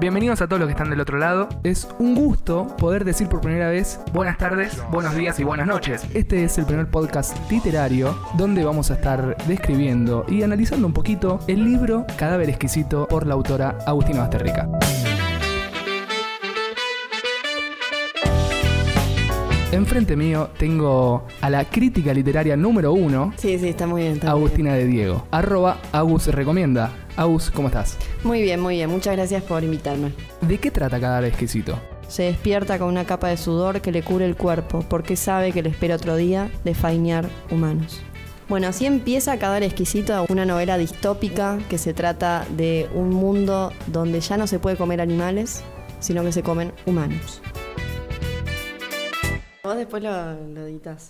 Bienvenidos a todos los que están del otro lado. Es un gusto poder decir por primera vez buenas tardes, buenos días y buenas noches. Este es el primer podcast literario donde vamos a estar describiendo y analizando un poquito el libro Cadáver Exquisito por la autora Agustina Basterrica. Enfrente mío tengo a la crítica literaria número uno, Sí, sí, está muy bien. está muy Agustina de Diego. Arroba Agus Recomienda. Agus, ¿cómo estás? Muy bien, muy bien. Muchas gracias por invitarme. ¿De qué trata Cadáver Exquisito? Se despierta con una capa de sudor que le cubre el cuerpo, porque sabe que le espera otro día de fainear humanos. Bueno, así empieza Cadáver Exquisito, una novela distópica que se trata de un mundo donde ya no se puede comer animales, sino que se comen humanos. Vos después lo, editas.